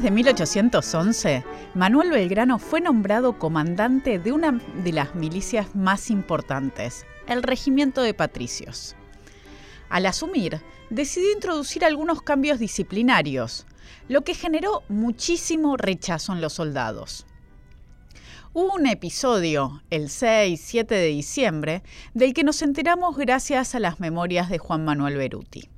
fines de 1811, Manuel Belgrano fue nombrado comandante de una de las milicias más importantes, el Regimiento de Patricios. Al asumir, decidió introducir algunos cambios disciplinarios, lo que generó muchísimo rechazo en los soldados. Hubo un episodio, el 6-7 de diciembre, del que nos enteramos gracias a las memorias de Juan Manuel Beruti.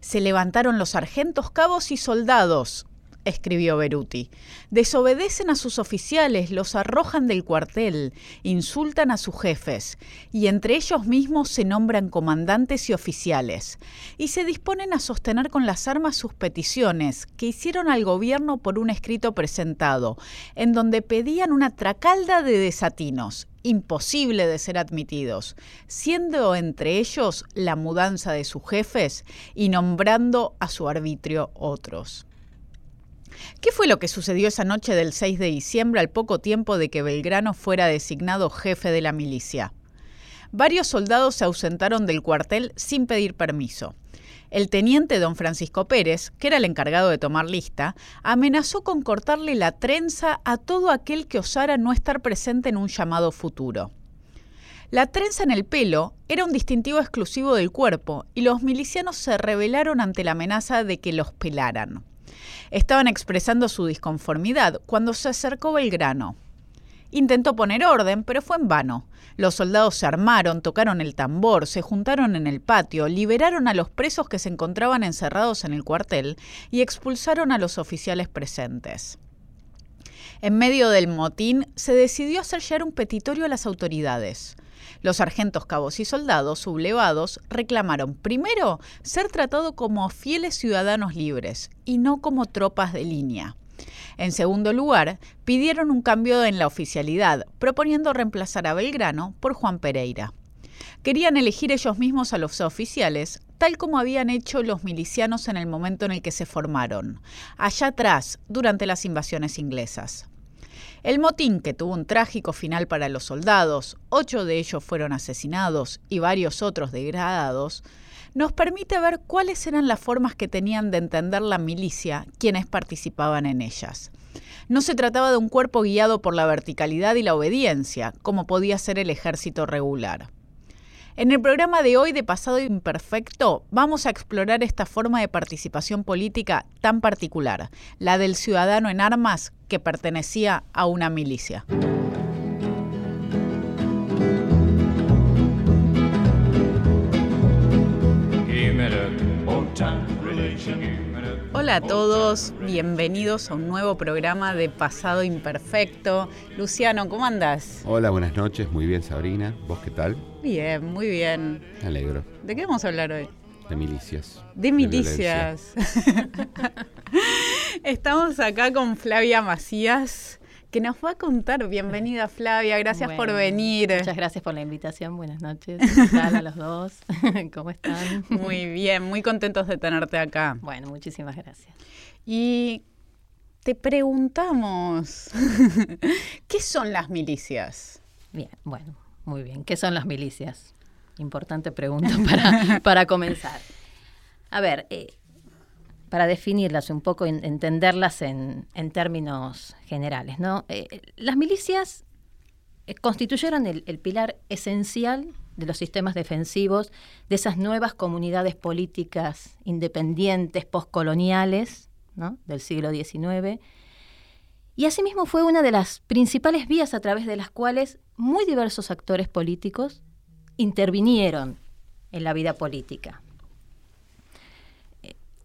Se levantaron los sargentos, cabos y soldados, escribió Beruti. Desobedecen a sus oficiales, los arrojan del cuartel, insultan a sus jefes, y entre ellos mismos se nombran comandantes y oficiales, y se disponen a sostener con las armas sus peticiones que hicieron al gobierno por un escrito presentado, en donde pedían una tracalda de desatinos, imposible de ser admitidos, siendo entre ellos la mudanza de sus jefes y nombrando a su arbitrio otros. ¿Qué fue lo que sucedió esa noche del 6 de diciembre al poco tiempo de que Belgrano fuera designado jefe de la milicia? Varios soldados se ausentaron del cuartel sin pedir permiso. El teniente don Francisco Pérez, que era el encargado de tomar lista, amenazó con cortarle la trenza a todo aquel que osara no estar presente en un llamado futuro. La trenza en el pelo era un distintivo exclusivo del cuerpo y los milicianos se rebelaron ante la amenaza de que los pelaran. Estaban expresando su disconformidad cuando se acercó Belgrano. Intentó poner orden, pero fue en vano. Los soldados se armaron, tocaron el tambor, se juntaron en el patio, liberaron a los presos que se encontraban encerrados en el cuartel y expulsaron a los oficiales presentes. En medio del motín se decidió hacer llegar un petitorio a las autoridades. Los sargentos, cabos y soldados sublevados reclamaron primero ser tratados como fieles ciudadanos libres y no como tropas de línea. En segundo lugar, pidieron un cambio en la oficialidad, proponiendo reemplazar a Belgrano por Juan Pereira. Querían elegir ellos mismos a los oficiales, tal como habían hecho los milicianos en el momento en el que se formaron, allá atrás, durante las invasiones inglesas. El motín, que tuvo un trágico final para los soldados, ocho de ellos fueron asesinados y varios otros degradados, nos permite ver cuáles eran las formas que tenían de entender la milicia quienes participaban en ellas. No se trataba de un cuerpo guiado por la verticalidad y la obediencia, como podía ser el ejército regular. En el programa de hoy de Pasado Imperfecto vamos a explorar esta forma de participación política tan particular, la del ciudadano en armas que pertenecía a una milicia. Hola a todos, bienvenidos a un nuevo programa de Pasado Imperfecto. Luciano, ¿cómo andas? Hola, buenas noches, muy bien Sabrina, ¿vos qué tal? Bien, muy bien. Me alegro. ¿De qué vamos a hablar hoy? De milicias. De milicias. Estamos acá con Flavia Macías que nos va a contar. Bienvenida Flavia, gracias por venir. Muchas gracias por la invitación, buenas noches. ¿Qué tal a los dos? ¿Cómo están? Muy bien, muy contentos de tenerte acá. Bueno, muchísimas gracias. Y te preguntamos, ¿qué son las milicias? Bien, bueno, muy bien. ¿Qué son las milicias? Importante pregunta para, para comenzar. A ver, eh, para definirlas un poco, entenderlas en, términos generales. ¿no? Eh, las milicias eh, constituyeron el, pilar esencial de los sistemas defensivos de esas nuevas comunidades políticas independientes, postcoloniales del siglo XIX. Y asimismo fue una de las principales vías a través de las cuales muy diversos actores políticos intervinieron en la vida política.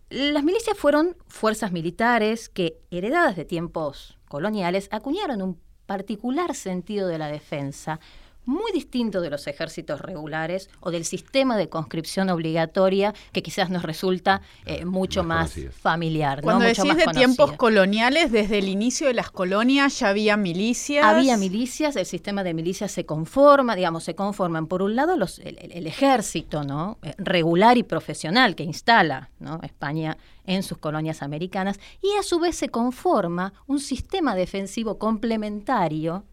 Las milicias fueron fuerzas militares que, heredadas de tiempos coloniales, acuñaron un particular sentido de la defensa, muy distinto de los ejércitos regulares o del sistema de conscripción obligatoria que quizás nos resulta eh, mucho más, familiar. Cuando decís de tiempos coloniales, desde el inicio de las colonias ya había milicias. Había milicias, el sistema de milicias se conforma, digamos, se conforman por un lado los, el, ejército ¿no? Eh, regular y profesional que instala España en sus colonias americanas y a su vez se conforma un sistema defensivo complementario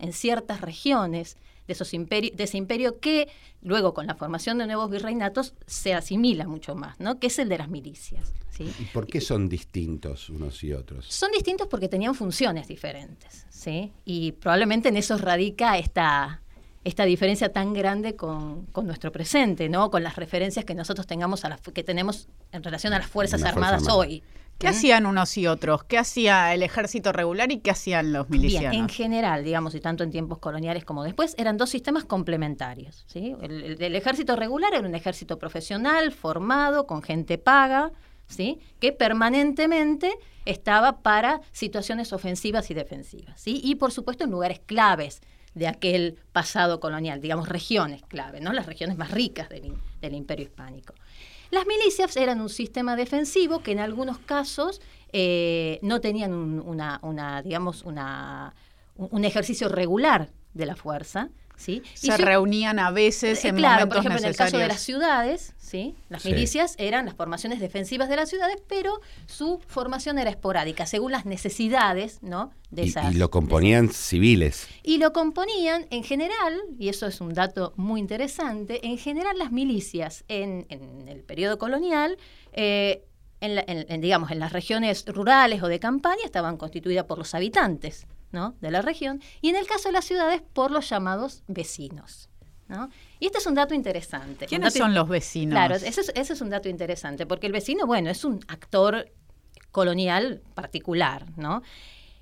en ciertas regiones de, esos de ese imperio que luego con la formación de nuevos virreinatos se asimila mucho más, ¿no? que es el de las milicias. ¿sí? ¿Y por qué son distintos unos y otros? Son distintos porque tenían funciones diferentes, ¿sí? y probablemente en eso radica esta, esta diferencia tan grande con, nuestro presente, ¿no? Con las referencias que nosotros tengamos a las que tenemos en relación a las Fuerzas Armadas hoy. ¿Qué hacían unos y otros? ¿Qué hacía el ejército regular y qué hacían los milicianos? Bien, en general, digamos, y tanto en tiempos coloniales como después, eran dos sistemas complementarios. ¿sí? El, ejército regular era un ejército profesional, formado, con gente paga, ¿sí? que permanentemente estaba para situaciones ofensivas y defensivas. ¿sí? Y, por supuesto, en lugares claves de aquel pasado colonial, digamos regiones clave, ¿no? las regiones más ricas del, imperio hispánico. Las milicias eran un sistema defensivo que en algunos casos eh, no tenían una, digamos, una, un ejercicio regular de la fuerza, se reunían a veces eh, en claro, por ejemplo, en el caso de las ciudades, ¿sí? Las milicias eran las formaciones defensivas de las ciudades, pero su formación era esporádica, según las necesidades, ¿no? De y, lo componían civiles. Y lo componían, en general, y eso es un dato muy interesante, en general las milicias en, el periodo colonial eh, en, digamos, en las regiones rurales o de campaña estaban constituidas por los habitantes de la región, y en el caso de las ciudades por los llamados vecinos. Y este es un dato interesante. ¿Quiénes son los vecinos? Claro, ese es, un dato interesante, porque el vecino, bueno, es un actor colonial particular, ¿no?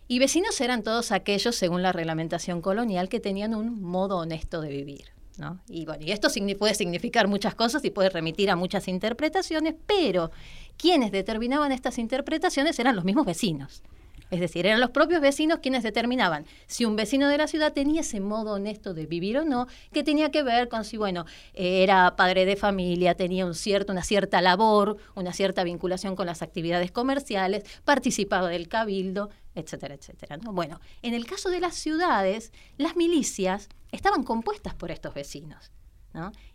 Y vecinos eran todos aquellos, según la reglamentación colonial, que tenían un modo honesto de vivir. ¿no? Y bueno, y esto puede significar muchas cosas y puede remitir a muchas interpretaciones, pero quienes determinaban estas interpretaciones eran los mismos vecinos. Es decir, eran los propios vecinos quienes determinaban si un vecino de la ciudad tenía ese modo honesto de vivir o no, que tenía que ver con si, bueno, era padre de familia, tenía un cierto, una cierta labor, una cierta vinculación con las actividades comerciales, participaba del cabildo, etcétera, etcétera. Bueno, en el caso de las ciudades, las milicias estaban compuestas por estos vecinos.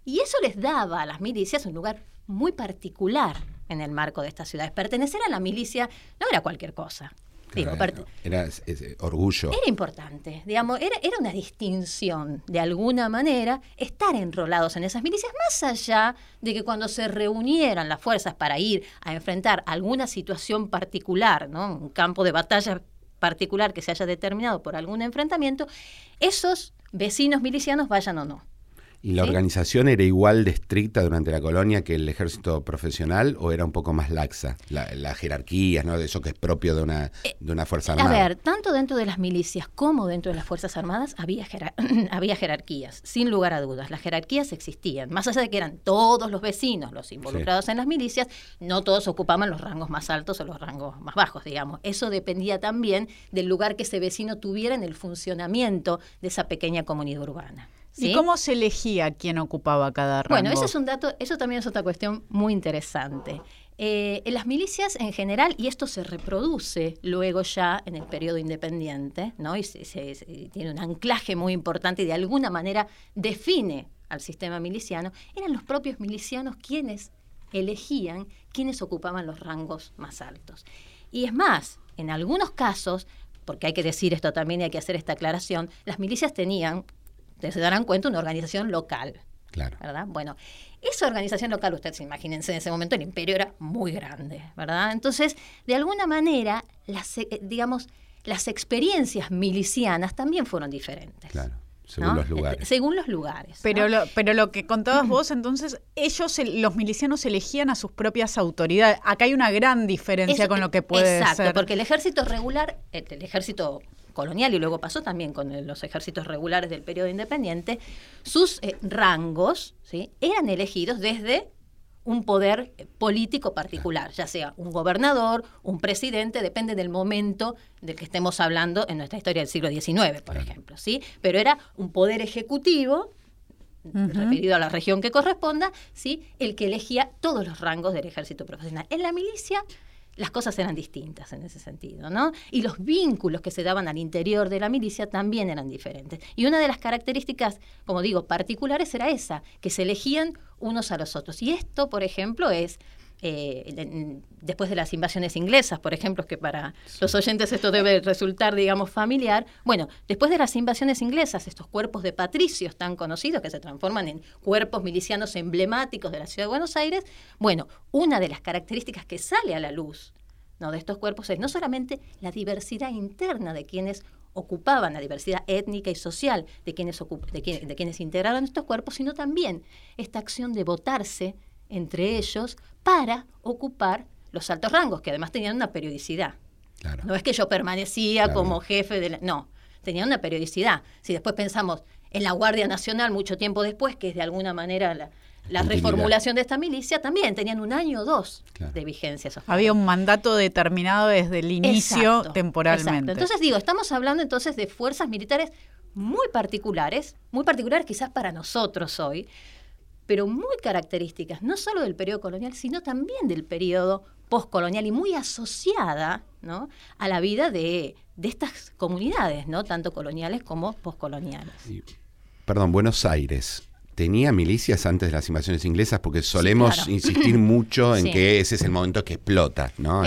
Y eso les daba a las milicias un lugar muy particular en el marco de estas ciudades. Pertenecer a la milicia no era cualquier cosa era orgullo. Era importante, digamos, era, era una distinción, de alguna manera, estar enrolados en esas milicias, más allá de que cuando se reunieran las fuerzas para ir a enfrentar alguna situación particular, ¿no? un campo de batalla particular que se haya determinado por algún enfrentamiento, esos vecinos milicianos vayan o no. ¿Y la organización era igual de estricta durante la colonia que el ejército profesional o era un poco más laxa? La, las jerarquías, ¿no? Eso que es propio de una, eh, de una fuerza armada. A ver, tanto dentro de las milicias como dentro de las fuerzas armadas había, había jerarquías, sin lugar a dudas. Las jerarquías existían. Más allá de que eran todos los vecinos los involucrados en las milicias, no todos ocupaban los rangos más altos o los rangos más bajos, digamos. Eso dependía también del lugar que ese vecino tuviera en el funcionamiento de esa pequeña comunidad urbana. ¿Y cómo se elegía quién ocupaba cada rango? Bueno, eso es un dato, eso también es otra cuestión muy interesante. Eh, en las milicias en general, y esto se reproduce luego ya en el periodo independiente, ¿no? y se, tiene un anclaje muy importante y de alguna manera define al sistema miliciano, eran los propios milicianos quienes elegían quienes ocupaban los rangos más altos. Y es más, en algunos casos, porque hay que decir esto también y hay que hacer esta aclaración, las milicias tenían se darán cuenta, una organización local. Claro. ¿Verdad? Bueno, esa organización local, ustedes imagínense, en ese momento el imperio era muy grande, ¿verdad? Entonces, de alguna manera, las, eh, digamos, las experiencias milicianas también fueron diferentes. Claro. Según los lugares. Según los lugares. Pero, lo, pero lo que contabas vos, entonces, ellos, los milicianos, elegían a sus propias autoridades. Acá hay una gran diferencia con lo que puede ser. Exacto, porque el ejército regular, el ejército colonial y luego pasó también con los ejércitos regulares del periodo independiente, sus eh, rangos ¿sí? eran elegidos desde un poder político particular, ya sea un gobernador, un presidente, depende del momento del que estemos hablando en nuestra historia del siglo XIX, por ejemplo, ¿sí? Pero era un poder ejecutivo referido a la región que corresponda, ¿sí? el que elegía todos los rangos del ejército profesional. En la milicia las cosas eran distintas en ese sentido, ¿no? Y los vínculos que se daban al interior de la milicia también eran diferentes. Y una de las características, como digo, particulares era esa, que se elegían unos a los otros. Y esto, por ejemplo, es eh, después de las invasiones inglesas, por ejemplo, que para los oyentes esto debe resultar, digamos, familiar. Bueno, después de las invasiones inglesas, estos cuerpos de patricios tan conocidos que se transforman en cuerpos milicianos emblemáticos de la ciudad de Buenos Aires, bueno, una de las características que sale a la luz ¿no? de estos cuerpos es no solamente la diversidad interna de quienes ocupaban la diversidad étnica y social de quienes, de, de quienes integraron estos cuerpos, sino también esta acción de votarse entre ellos para ocupar los altos rangos, que además tenían una periodicidad. No es que yo permanecía como jefe de la... No, tenían una periodicidad. Si después pensamos en la Guardia Nacional mucho tiempo después, que es de alguna manera la, reformulación de esta milicia, también tenían un año o dos de vigencia. Había un mandato determinado desde el inicio temporalmente. Entonces digo, estamos hablando entonces de fuerzas militares muy particulares, muy particulares quizás para nosotros hoy, pero muy características, no solo del periodo colonial, sino también del periodo postcolonial y muy asociada ¿no? a la vida de, de, estas comunidades, ¿no? tanto coloniales como postcoloniales. Perdón, Buenos Aires tenía milicias antes de las invasiones inglesas porque solemos insistir mucho en que ese es el momento que explota, ¿no?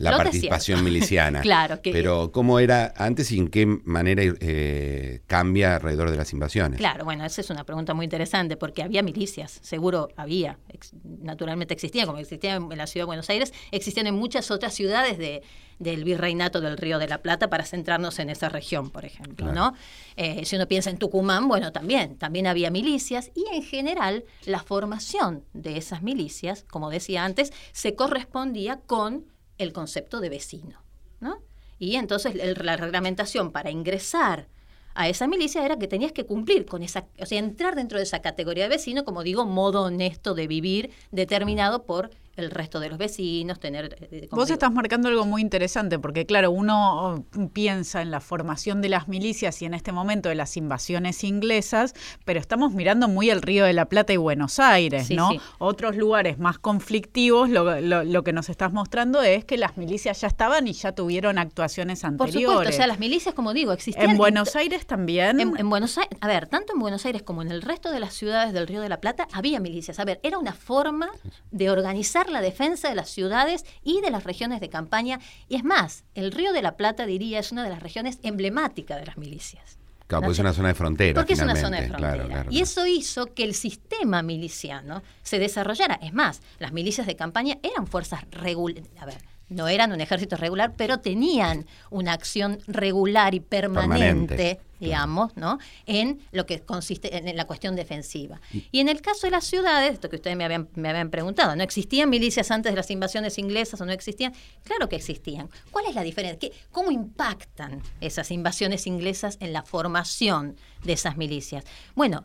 la participación miliciana. claro. Pero ¿cómo era antes y en qué manera eh, cambia alrededor de las invasiones? Claro, bueno, esa es una pregunta muy interesante porque había milicias, seguro había, naturalmente existían, como existían en la ciudad de Buenos Aires, existían en muchas otras ciudades de del virreinato del Río de la Plata para centrarnos en esa región, por ejemplo, ¿no? Eh, si uno piensa en Tucumán, bueno, también, también había milicias y en general la formación de esas milicias, como decía antes, se correspondía con el concepto de vecino, ¿no? Y entonces la reglamentación para ingresar a esa milicia era que tenías que cumplir con esa, o sea, entrar dentro de esa categoría de vecino, como digo, modo honesto de vivir determinado por el resto de los vecinos, tener... Eh, Vos estás marcando algo muy interesante, porque claro, uno oh, piensa en la formación de las milicias y en este momento de las invasiones inglesas, pero estamos mirando muy el Río de la Plata y Buenos Aires, ¿no? Otros lugares más conflictivos, lo, lo, que nos estás mostrando es que las milicias ya estaban y ya tuvieron actuaciones anteriores. Por supuesto, o sea, las milicias, como digo, existían... En Buenos Aires también... En, en Buenos Aires, a ver, tanto en Buenos Aires como en el resto de las ciudades del Río de la Plata había milicias. A ver, era una forma de organizar la defensa de las ciudades y de las regiones de campaña. Y es más, el Río de la Plata, diría, es una de las regiones emblemáticas de las milicias. Claro, porque es una zona de frontera. Porque es una zona de frontera. y eso hizo que el sistema miliciano se desarrollara. Es más, las milicias de campaña eran fuerzas regulares. A ver, no eran un ejército regular, pero tenían una acción regular y permanente, digamos, ¿no? En lo que consiste en la cuestión defensiva. Y, en el caso de las ciudades, esto que ustedes me habían, me habían preguntado, ¿no existían milicias antes de las invasiones inglesas o no existían? Claro que existían. ¿Cuál es la diferencia? ¿Qué, ¿Cómo impactan esas invasiones inglesas en la formación de esas milicias? Bueno,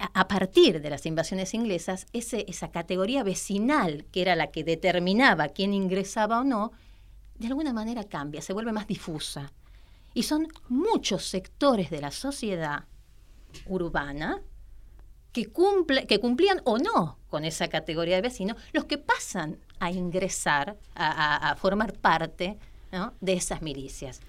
a partir de las invasiones inglesas, ese, esa categoría vecinal, que era la que determinaba quién ingresaba o no, de alguna manera cambia, se vuelve más difusa. Y son muchos sectores de la sociedad urbana que, que cumplían o no con esa categoría de vecino, los que pasan a ingresar, a, formar parte de esas milicias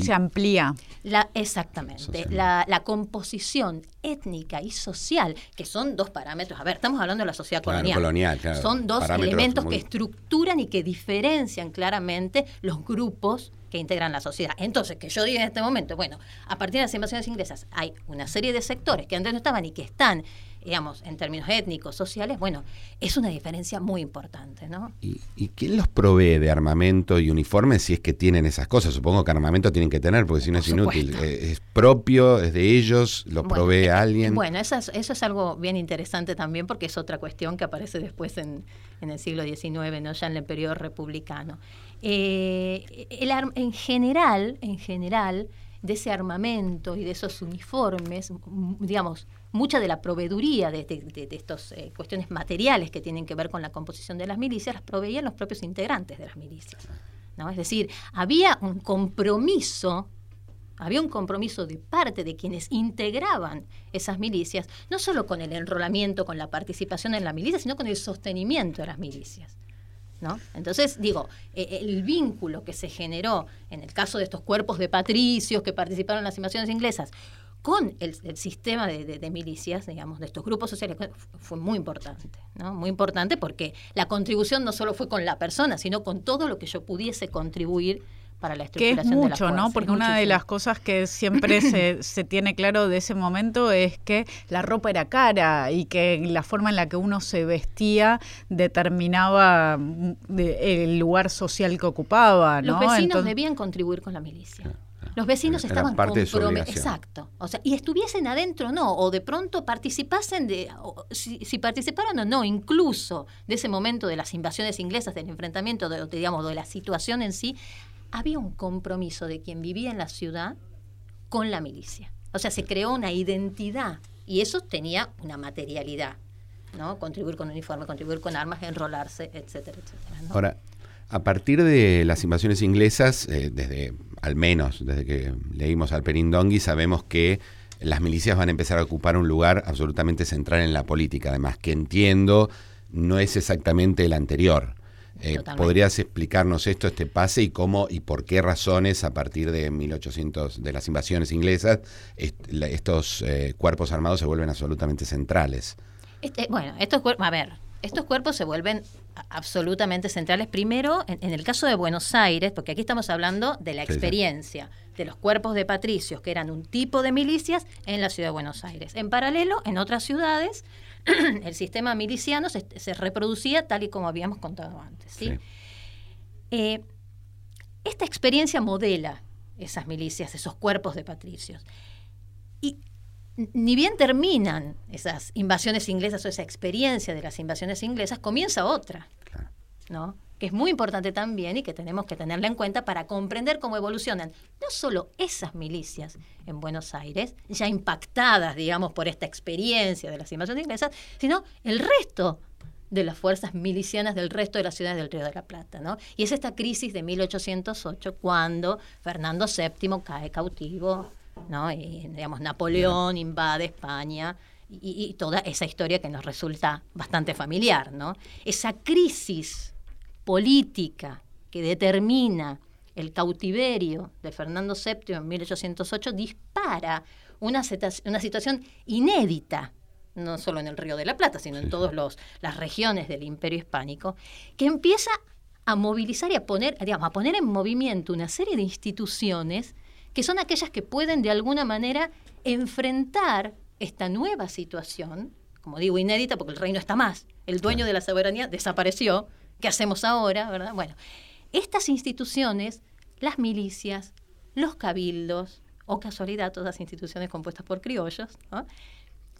se amplía. La, exactamente. La, composición étnica y social, que son dos parámetros. A ver, estamos hablando de la sociedad colonial. Son dos elementos que estructuran y que diferencian claramente los grupos que integran la sociedad. Entonces, que yo diga en este momento, bueno, a partir de las invasiones inglesas hay una serie de sectores que antes no estaban y que están digamos, en términos étnicos, sociales, bueno, es una diferencia muy importante, ¿no? ¿Y, quién los provee de armamento y uniformes si es que tienen esas cosas? Supongo que armamento tienen que tener, porque si no es inútil. Eh, ¿Es propio, es de ellos, lo provee eh, alguien? Bueno, eso es, eso es algo bien interesante también, porque es otra cuestión que aparece después en, en el siglo XIX, ¿no? ya en el periodo republicano. Eh, el, en general, en general, de ese armamento y de esos uniformes, digamos, mucha de la proveeduría de, estas eh, cuestiones materiales que tienen que ver con la composición de las milicias las proveían los propios integrantes de las milicias. ¿no? Es decir, había un compromiso, había un compromiso de parte de quienes integraban esas milicias, no solo con el enrolamiento, con la participación en la milicia, sino con el sostenimiento de las milicias. Entonces, digo, eh, el vínculo que se generó en el caso de estos cuerpos de patricios que participaron en las invasiones inglesas con el, sistema de, milicias, digamos, de estos grupos sociales, fue muy importante, ¿no? Muy importante porque la contribución no solo fue con la persona, sino con todo lo que yo pudiese contribuir para la estructuración que es mucho, ¿no? Porque una de las cosas que siempre se, se, tiene claro de ese momento es que la ropa era cara y que la forma en la que uno se vestía determinaba mm, el lugar social que ocupaba, ¿no? Los vecinos debían contribuir con la milicia. Los vecinos estaban comprometidos. Exacto. O sea, y estuviesen adentro o no, o de pronto participasen de, si, participaron o no, incluso de ese momento de las invasiones inglesas, del enfrentamiento, de, digamos, de la situación en sí, había un compromiso de quien vivía en la ciudad con la milicia. O sea, se creó una identidad y eso tenía una materialidad, ¿no? Contribuir con uniforme, contribuir con armas, enrolarse, etcétera, etcétera. Ahora, a partir de las invasiones inglesas, eh, desde al menos desde que leímos al Perindongui, sabemos que las milicias van a empezar a ocupar un lugar absolutamente central en la política, además que entiendo no es exactamente el anterior. Eh, ¿Podrías explicarnos esto, este pase y cómo y por qué razones a partir de 1800 de las invasiones inglesas estos eh, cuerpos armados se vuelven absolutamente centrales? Este, bueno, estos cuerpos, a ver, estos cuerpos se vuelven absolutamente centrales. Primero, en, el caso de Buenos Aires, porque aquí estamos hablando de la experiencia de los cuerpos de patricios, que eran un tipo de milicias en la ciudad de Buenos Aires. En paralelo, en otras ciudades, el sistema miliciano se, reproducía tal y como habíamos contado antes. Eh, esta experiencia modela esas milicias, esos cuerpos de patricios. Y ni bien terminan esas invasiones inglesas o esa experiencia de las invasiones inglesas, comienza otra, ¿no? que es muy importante también y que tenemos que tenerla en cuenta para comprender cómo evolucionan no solo esas milicias en Buenos Aires, ya impactadas, digamos, por esta experiencia de las invasiones inglesas, sino el resto de las fuerzas milicianas del resto de las ciudades del Río de la Plata. ¿no? Y es esta crisis de 1808 cuando Fernando VII cae cautivo ¿no? Y, digamos, Napoleón invade España y, toda esa historia que nos resulta bastante familiar, ¿no? Esa crisis política que determina el cautiverio de Fernando VII en 1808 dispara una, una situación inédita no solo en el Río de la Plata, sino en todas las regiones del Imperio Hispánico, que empieza a movilizar y a poner, digamos, a poner en movimiento una serie de instituciones que son aquellas que pueden de alguna manera enfrentar esta nueva situación, como digo, inédita porque el reino está más, el dueño de la soberanía desapareció, ¿qué hacemos ahora? ¿verdad? Bueno, estas instituciones, las milicias, los cabildos, o casualidad, todas las instituciones compuestas por criollos,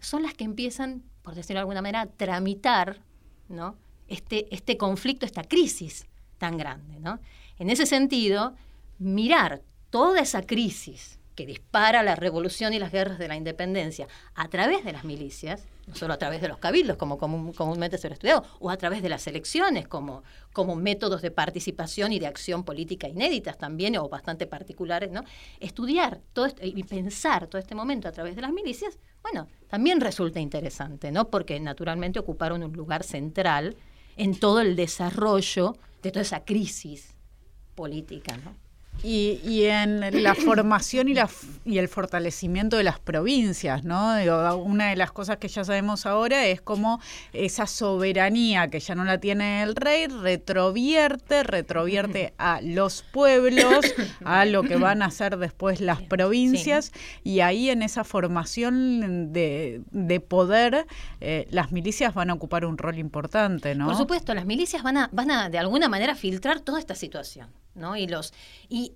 son las que empiezan, por decirlo de alguna manera, a tramitar ¿no? este, este conflicto, esta crisis tan grande. ¿no? En ese sentido, mirar toda esa crisis que dispara la revolución y las guerras de la independencia a través de las milicias, no solo a través de los cabildos, como comúnmente se lo estudiado, o a través de las elecciones, como, como métodos de participación y de acción política inéditas también, o bastante particulares, ¿no? Estudiar todo y pensar todo este momento a través de las milicias, bueno, también resulta interesante, ¿no? Porque naturalmente ocuparon un lugar central en todo el desarrollo de toda esa crisis política, ¿no? Y, en la formación y, la, y el fortalecimiento de las provincias, ¿no? una de las cosas que ya sabemos ahora es cómo esa soberanía que ya no la tiene el rey retrovierte, retrovierte a los pueblos, a lo que van a hacer después las provincias, y ahí en esa formación de, poder, eh, las milicias van a ocupar un rol importante, ¿no? Por supuesto, las milicias van a, van a de alguna manera filtrar toda esta situación. ¿No? Y, los, y,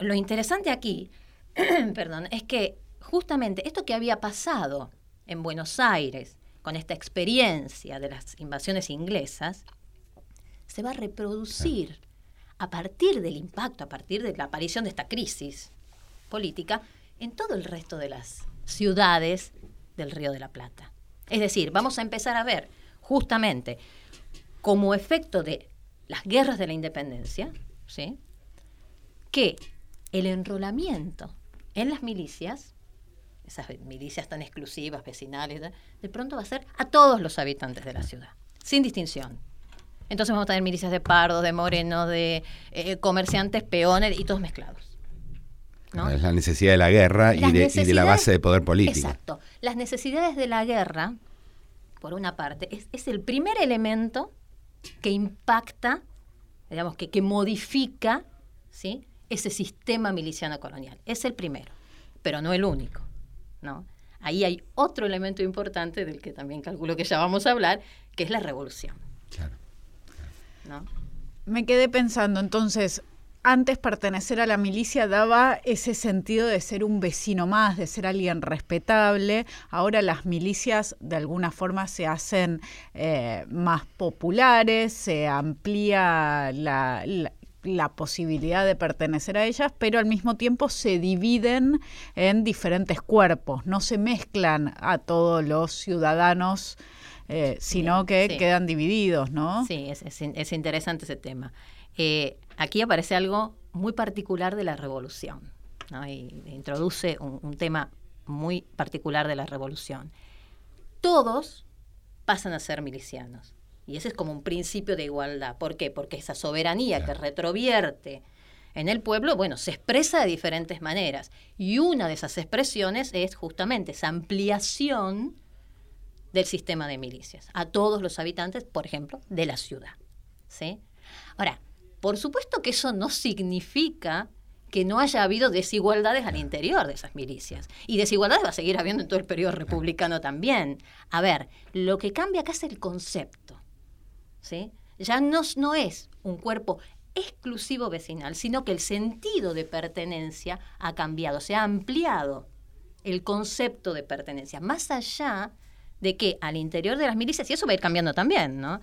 lo interesante aquí, perdón, es que justamente esto que había pasado en Buenos Aires con esta experiencia de las invasiones inglesas, se va a reproducir a partir del impacto, a partir de la aparición de esta crisis política, en todo el resto de las ciudades del Río de la Plata. Es decir, vamos a empezar a ver justamente como efecto de las guerras de la independencia, ¿sí? que el enrolamiento en las milicias, esas milicias tan exclusivas, vecinales, de pronto va a ser a todos los habitantes de la ciudad, sin distinción. Entonces vamos a tener milicias de pardos, de morenos, de eh, comerciantes, peones y todos mezclados. Es la necesidad de la guerra y de, y de, la base de poder político. Exacto. Las necesidades de la guerra, por una parte, es, el primer elemento que impacta, digamos, que, que modifica ¿sí? ese sistema miliciano colonial. Es el primero, pero no el único. ¿no? Ahí hay otro elemento importante del que también calculo que ya vamos a hablar, que es la revolución. Claro. ¿No? Me quedé pensando, entonces, antes pertenecer a la milicia daba ese sentido de ser un vecino más, de ser alguien respetable. Ahora las milicias de alguna forma se hacen eh, más populares, se amplía la, la, posibilidad de pertenecer a ellas, pero al mismo tiempo se dividen en diferentes cuerpos, no se mezclan a todos los ciudadanos. Eh, sino que quedan divididos, ¿no? Sí, es, es interesante ese tema. Eh, aquí aparece algo muy particular de la revolución, y introduce un, tema muy particular de la revolución. Todos pasan a ser milicianos. Y ese es como un principio de igualdad. ¿Por qué? Porque esa soberanía que retrovierte en el pueblo, bueno, se expresa de diferentes maneras. Y una de esas expresiones es justamente esa ampliación del sistema de milicias a todos los habitantes, por ejemplo, de la ciudad. ¿sí? Ahora, por supuesto que eso no significa que no haya habido desigualdades al interior de esas milicias. Y desigualdades va a seguir habiendo en todo el periodo republicano también. A ver, lo que cambia acá es el concepto. ¿sí? Ya no, no es un cuerpo exclusivo vecinal, sino que el sentido de pertenencia ha cambiado, se ha ampliado el concepto de pertenencia, más allá de que al interior de las milicias, y eso va a ir cambiando también, ¿no?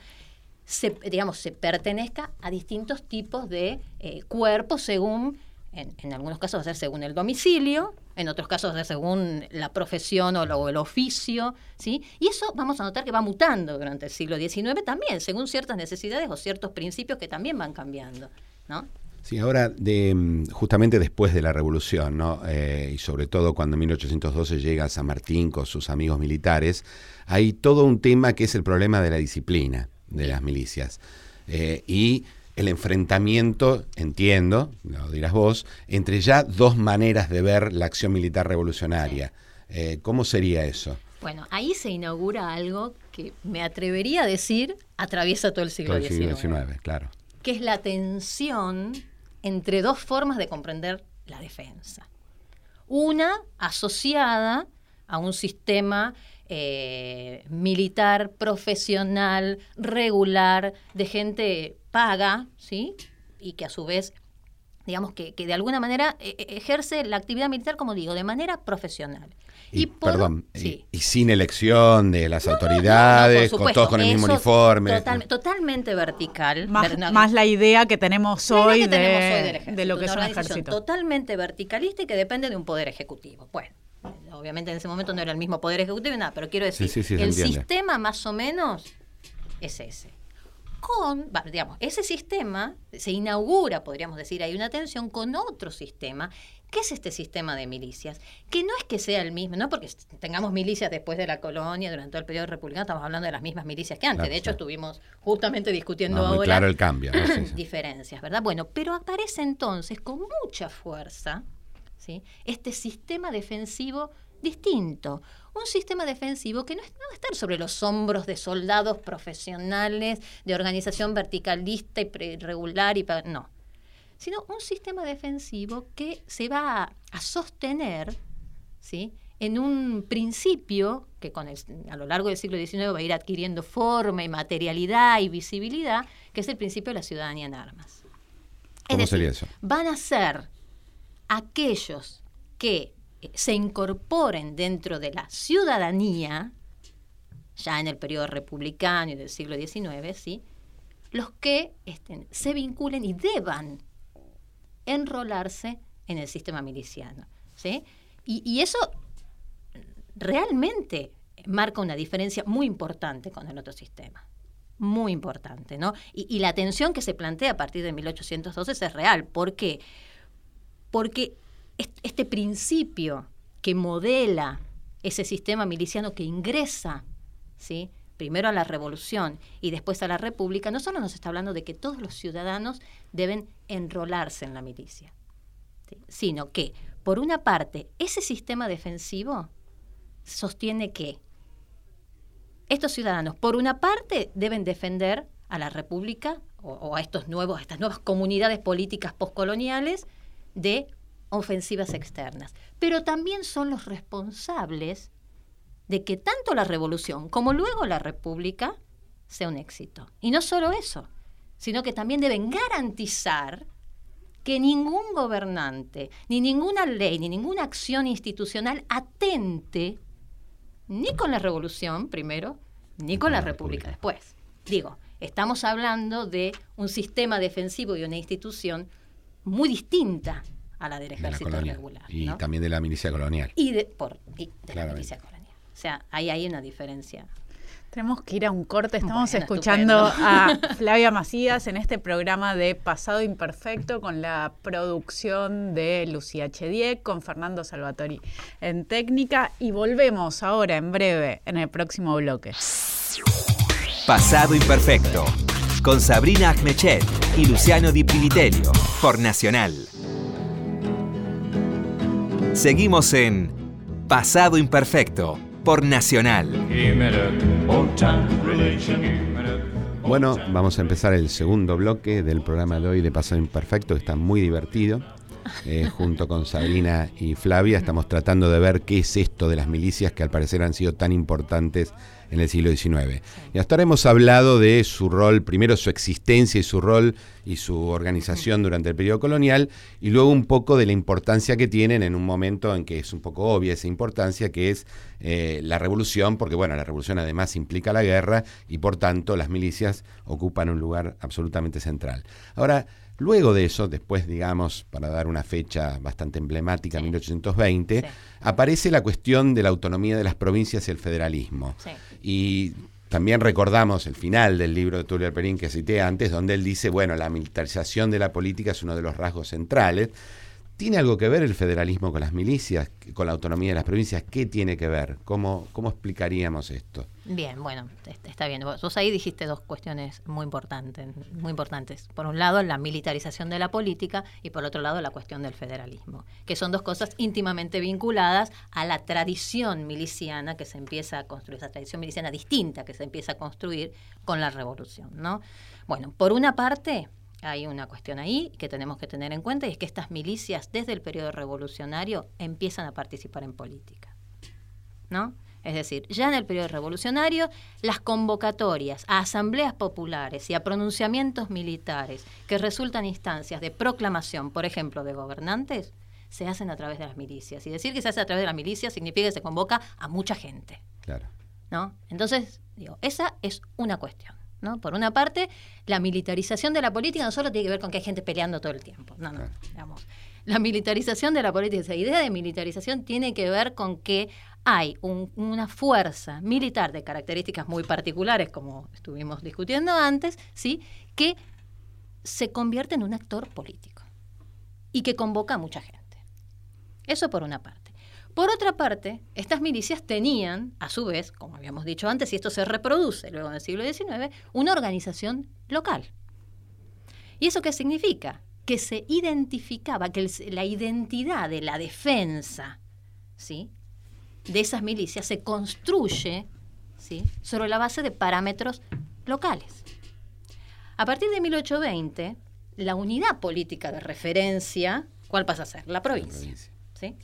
Se, digamos, se pertenezca a distintos tipos de eh, cuerpos según, en, algunos casos va a ser según el domicilio, en otros casos según la profesión o, el oficio, ¿sí? Y eso vamos a notar que va mutando durante el siglo XIX también, según ciertas necesidades o ciertos principios que también van cambiando, ¿no? Sí, ahora, de, mm, justamente después de la revolución, ¿no? Eh, y sobre todo cuando en 1812 llega San Martín con sus amigos militares, hay todo un tema que es el problema de la disciplina de las milicias. Eh, y el enfrentamiento, entiendo, lo dirás vos, entre ya dos maneras de ver la acción militar revolucionaria. Eh, ¿Cómo sería eso? Bueno, ahí se inaugura algo que me atrevería a decir atraviesa todo el siglo, XIX, claro. Que es la tensión entre dos formas de comprender la defensa. Una asociada a un sistema eh, militar, profesional, regular, de gente paga, ¿sí? Y que a su vez digamos que, de alguna manera eh, eh, ejerce la actividad militar, como digo, de manera profesional. Y, perdón, y, sin elección de las autoridades, con todos con el mismo uniforme. totalmente vertical. Más, la idea que tenemos hoy, de, de, lo que es un ejército. Totalmente verticalista y que depende de un poder ejecutivo. Bueno, obviamente en ese momento no era el mismo poder ejecutivo nada, pero quiero decir, el sistema más o menos es ese. Con, digamos, ese sistema se inaugura, podríamos decir, hay una tensión con otro sistema. ¿Qué es este sistema de milicias? Que no es que sea el mismo, no porque tengamos milicias después de la colonia, durante todo el periodo republicano, estamos hablando de las mismas milicias que antes. de hecho, estuvimos justamente discutiendo ahora claro el cambio, diferencias, ¿verdad? Bueno, pero aparece entonces con mucha fuerza este sistema defensivo distinto. Un sistema defensivo que no, va a estar sobre los hombros de soldados profesionales, de organización verticalista y regular, y no. Sino un sistema defensivo que se va a, sostener ¿sí? en un principio que con a lo largo del siglo XIX va a ir adquiriendo forma y materialidad y visibilidad, que es el principio de la ciudadanía en armas. ¿Cómo sería eso? Van a ser aquellos que eh, se incorporen dentro de la ciudadanía, ya en el periodo republicano y del siglo XIX, ¿sí? los que estén, se vinculen y deban enrolarse en el sistema miliciano. ¿sí? Y, eso realmente marca una diferencia muy importante con el otro sistema. Muy importante, ¿no? Y, y la tensión que se plantea a partir de 1812 es real. ¿Por qué? Porque este principio que modela ese sistema miliciano que ingresa, ¿sí? primero a la revolución y después a la república, no solo nos está hablando de que todos los ciudadanos deben enrolarse en la milicia, sino que por una parte, ese sistema defensivo sostiene que estos ciudadanos, por una parte, deben defender a la República o, a estos nuevos, a estas nuevas comunidades políticas postcoloniales de ofensivas externas. Pero también son los responsables de que tanto la revolución como luego la república sea un éxito. Y no solo eso, sino que también deben garantizar que ningún gobernante, ni ninguna ley, ni ninguna acción institucional atente ni con la revolución primero, ni con la república después. Digo, estamos hablando de un sistema defensivo y una institución muy distinta a la del ejército regular. Y también de la milicia colonial. Y de, por, la milicia colonial. O sea, ahí hay una diferencia. Tenemos que ir a un corte. Estamos escuchando a Flavia Macías en este programa de Pasado Imperfecto con la producción de Lucía Chediek, con Fernando Salvatori en técnica y volvemos ahora en breve en el próximo bloque. Pasado Imperfecto con Sabrina Agmechet y Luciano Di Privitelio por Nacional. Seguimos en Pasado Imperfecto por Nacional. Bueno, vamos a empezar el segundo bloque del programa de hoy de Pasado Imperfecto, que está muy divertido. Eh, junto con Sabrina y Flavia estamos tratando de ver qué es esto de las milicias que al parecer han sido tan importantes en el siglo XIX. Y hasta ahora hemos hablado de su rol, primero su existencia y su rol y su organización durante el periodo colonial, y luego un poco de la importancia que tienen en un momento en que es un poco obvia esa importancia, que es eh, la revolución, porque bueno, la revolución además implica la guerra y por tanto las milicias ocupan un lugar absolutamente central. Ahora, Luego de eso, después, digamos, para dar una fecha bastante emblemática, 1820, aparece la cuestión de la autonomía de las provincias y el federalismo. Y también recordamos el final del libro de Tulio Alperín que cité antes, donde él dice, bueno, la militarización de la política es uno de los rasgos centrales. ¿Tiene algo que ver el federalismo con las milicias, con la autonomía de las provincias? ¿Qué tiene que ver? ¿Cómo, cómo explicaríamos esto? Bien, bueno, está bien. Vos ahí dijiste dos cuestiones muy importantes, muy importantes. Por un lado, la militarización de la política y por otro lado, la cuestión del federalismo, que son dos cosas íntimamente vinculadas a la tradición miliciana que se empieza a construir, esa tradición miliciana distinta que se empieza a construir con la revolución, ¿no? Bueno, por una parte, hay una cuestión ahí que tenemos que tener en cuenta y es que estas milicias desde el periodo revolucionario empiezan a participar en política. ¿No? Es decir, ya en el periodo revolucionario, las convocatorias a asambleas populares y a pronunciamientos militares que resultan instancias de proclamación, por ejemplo, de gobernantes, se hacen a través de las milicias. Y decir que se hace a través de las milicias significa que se convoca a mucha gente. Claro. ¿No? Entonces, digo, esa es una cuestión. ¿no? Por una parte, la militarización de la política no solo tiene que ver con que hay gente peleando todo el tiempo. No, no, La militarización de la política, esa idea de militarización tiene que ver con que hay una fuerza militar de características muy particulares, como estuvimos discutiendo antes, ¿sí? que se convierte en un actor político y que convoca a mucha gente. Eso por una parte. Por otra parte, estas milicias tenían, a su vez, como habíamos dicho antes, y esto se reproduce luego del siglo XIX, una organización local. ¿Y eso qué significa? Que se identificaba, que la identidad de la defensa ¿sí? De esas milicias se construye ¿sí? sobre la base de parámetros locales. A partir de 1820, la unidad política de referencia, ¿cuál pasa a ser? La provincia. La provincia. ¿sí?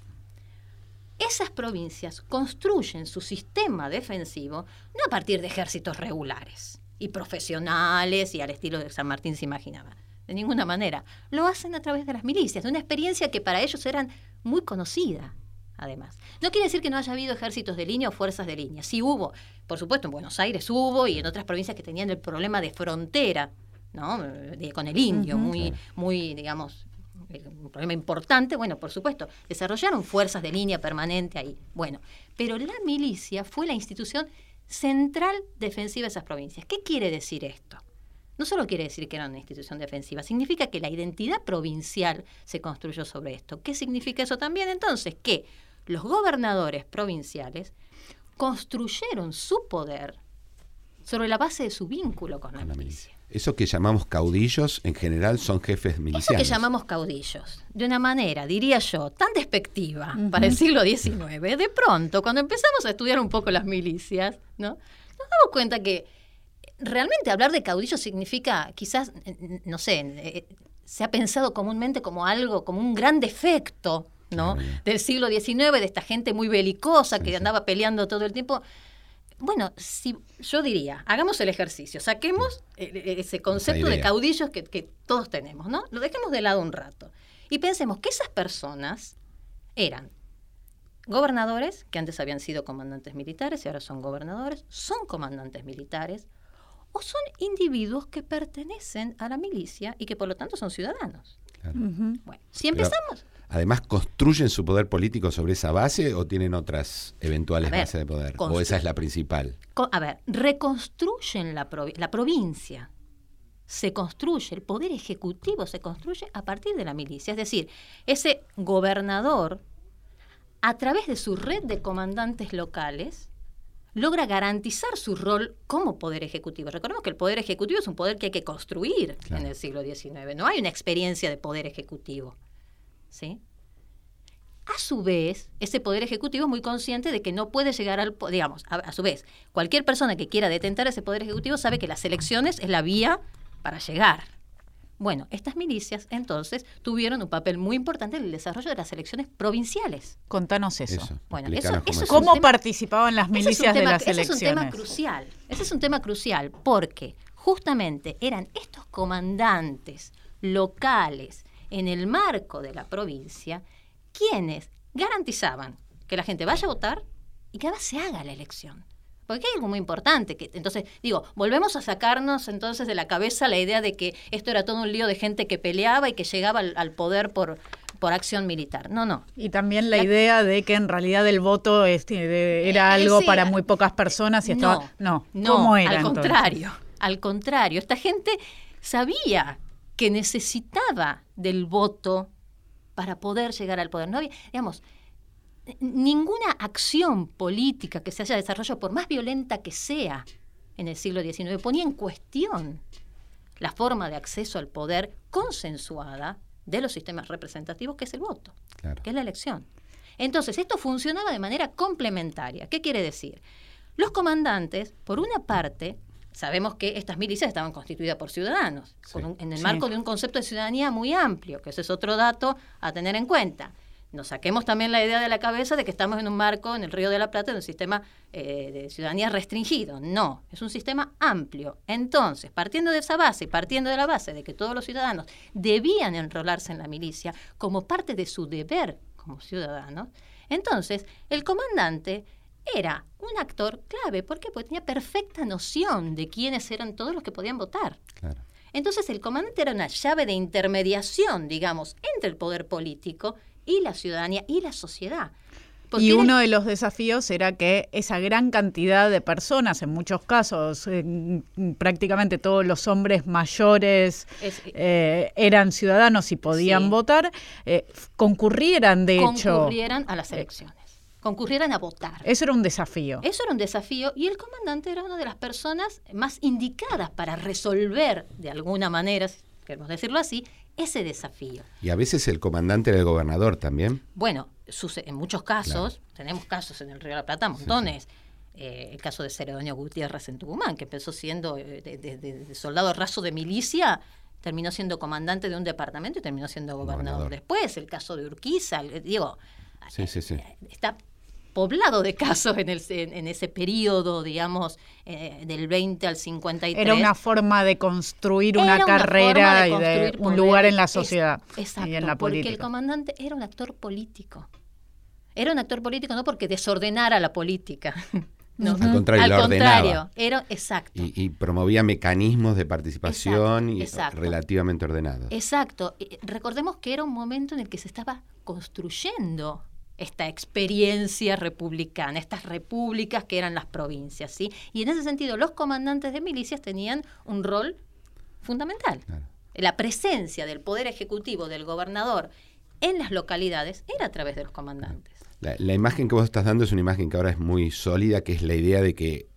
esas provincias construyen su sistema defensivo no a partir de ejércitos regulares y profesionales y al estilo de San Martín se imaginaba. De ninguna manera. Lo hacen a través de las milicias, de una experiencia que para ellos eran muy conocida, además. No quiere decir que no haya habido ejércitos de línea o fuerzas de línea. Sí hubo, por supuesto, en Buenos Aires hubo y en otras provincias que tenían el problema de frontera, ¿no? con el indio, muy, muy, digamos, un problema importante, bueno, por supuesto, desarrollaron fuerzas de línea permanente ahí. Bueno, pero la milicia fue la institución central defensiva de esas provincias. ¿Qué quiere decir esto? No solo quiere decir que era una institución defensiva, significa que la identidad provincial se construyó sobre esto. ¿Qué significa eso también? Entonces, que los gobernadores provinciales construyeron su poder sobre la base de su vínculo con la, milicia. Eso que llamamos caudillos, en general, son jefes milicianos. Eso que llamamos caudillos, de una manera, diría yo, tan despectiva para el siglo XIX, de pronto, cuando empezamos a estudiar un poco las milicias, ¿no? nos damos cuenta que realmente hablar de caudillos significa, quizás, no sé, eh, se ha pensado comúnmente como algo, como un gran defecto, ¿no? Del siglo XIX, de esta gente muy belicosa que andaba peleando todo el tiempo. Bueno, si yo diría, hagamos el ejercicio, saquemos e, e, ese concepto de caudillos que, todos tenemos, ¿no? Lo dejemos de lado un rato. Y pensemos que esas personas eran gobernadores, que antes habían sido comandantes militares y ahora son gobernadores, son comandantes militares, o son individuos que pertenecen a la milicia y que por lo tanto son ciudadanos. Bueno, si empezamos... además, ¿construyen su poder político sobre esa base o tienen otras eventuales bases de poder? ¿O esa es la principal? A ver, reconstruyen la, la provincia. Se construye, el poder ejecutivo se construye a partir de la milicia. Es decir, ese gobernador, a través de su red de comandantes locales, logra garantizar su rol como poder ejecutivo. Recordemos que el poder ejecutivo es un poder que hay que construir en el siglo XIX. No hay una experiencia de poder ejecutivo. ¿sí? A su vez, ese poder ejecutivo es muy consciente de que no puede llegar al... Digamos, a, a su vez, cualquier persona que quiera detentar ese poder ejecutivo sabe que las elecciones es la vía para llegar. Bueno, estas milicias entonces tuvieron un papel muy importante en el desarrollo de las elecciones provinciales. Contanos eso. bueno, eso, es ¿Cómo participaban las milicias de las elecciones? Ese es un tema crucial. Ese es un tema crucial porque justamente eran estos comandantes locales en el marco de la provincia quienes garantizaban que la gente vaya a votar y que ahora se haga la elección. Porque hay algo muy importante. Que, entonces, digo, volvemos a sacarnos entonces de la cabeza la idea de que esto era todo un lío de gente que peleaba y que llegaba al, poder por, por acción militar. No, no. Y también la, idea de que en realidad el voto este, era eh, algo para muy pocas personas y estaba... No, no, ¿cómo era, al contrario. Al contrario, esta gente sabía que necesitaba del voto para poder llegar al poder. No había, digamos, ninguna acción política que se haya desarrollado, por más violenta que sea en el siglo XIX, ponía en cuestión la forma de acceso al poder consensuada de los sistemas representativos, que es el voto, que es la elección. Entonces, esto funcionaba de manera complementaria. ¿Qué quiere decir? Los comandantes, por una parte, sabemos que estas milicias estaban constituidas por ciudadanos, en el marco de un concepto de ciudadanía muy amplio, que ese es otro dato a tener en cuenta nos saquemos también la idea de la cabeza de que estamos en un marco, en el Río de la Plata, en un sistema eh, de ciudadanía restringido. No, es un sistema amplio. Entonces, partiendo de esa base y partiendo de la base de que todos los ciudadanos debían enrolarse en la milicia como parte de su deber como ciudadanos, entonces el comandante era un actor clave. ¿Por qué? Porque tenía perfecta noción de quiénes eran todos los que podían votar. Entonces el comandante era una llave de intermediación, digamos, entre el poder político y la ciudadanía y la sociedad. y uno de los desafíos era que esa gran cantidad de personas, en muchos casos, prácticamente todos los hombres mayores eh, eran ciudadanos y podían votar, eh, concurrieran de hecho. Concurrieran a las elecciones. Concurrieran a votar. Eso era un desafío. Eso era un desafío y el comandante era una de las personas más indicadas para resolver de alguna manera, queremos decirlo así, ese desafío. Y a veces el comandante era el gobernador también. Bueno, en muchos casos, tenemos casos en el Río de la Plata, montones. Eh, el caso de Ceredoño Gutiérrez en Tucumán, que empezó siendo eh, de, soldado raso de milicia, terminó siendo comandante de un departamento y terminó siendo gobernador, después. El caso de Urquiza, digo, sí, sí, sí. Está poblado de casos en, el, en, ese periodo, digamos, eh, del 20 al 53. Era una forma de construir una, carrera y de un lugar en la sociedad exacto, y en la política. Porque el comandante era un actor político. Era un actor político no porque desordenara la política. No, al contrario, al contrario era exacto. Y, promovía mecanismos de participación y relativamente ordenados. Exacto. Recordemos que era un momento en el que se estaba construyendo esta experiencia republicana, estas repúblicas que eran las provincias, ¿sí? Y en ese sentido, los comandantes de milicias tenían un rol fundamental. La presencia del poder ejecutivo del gobernador en las localidades era a través de los comandantes. La, imagen que vos estás dando es una imagen que ahora es muy sólida, que es la idea de que,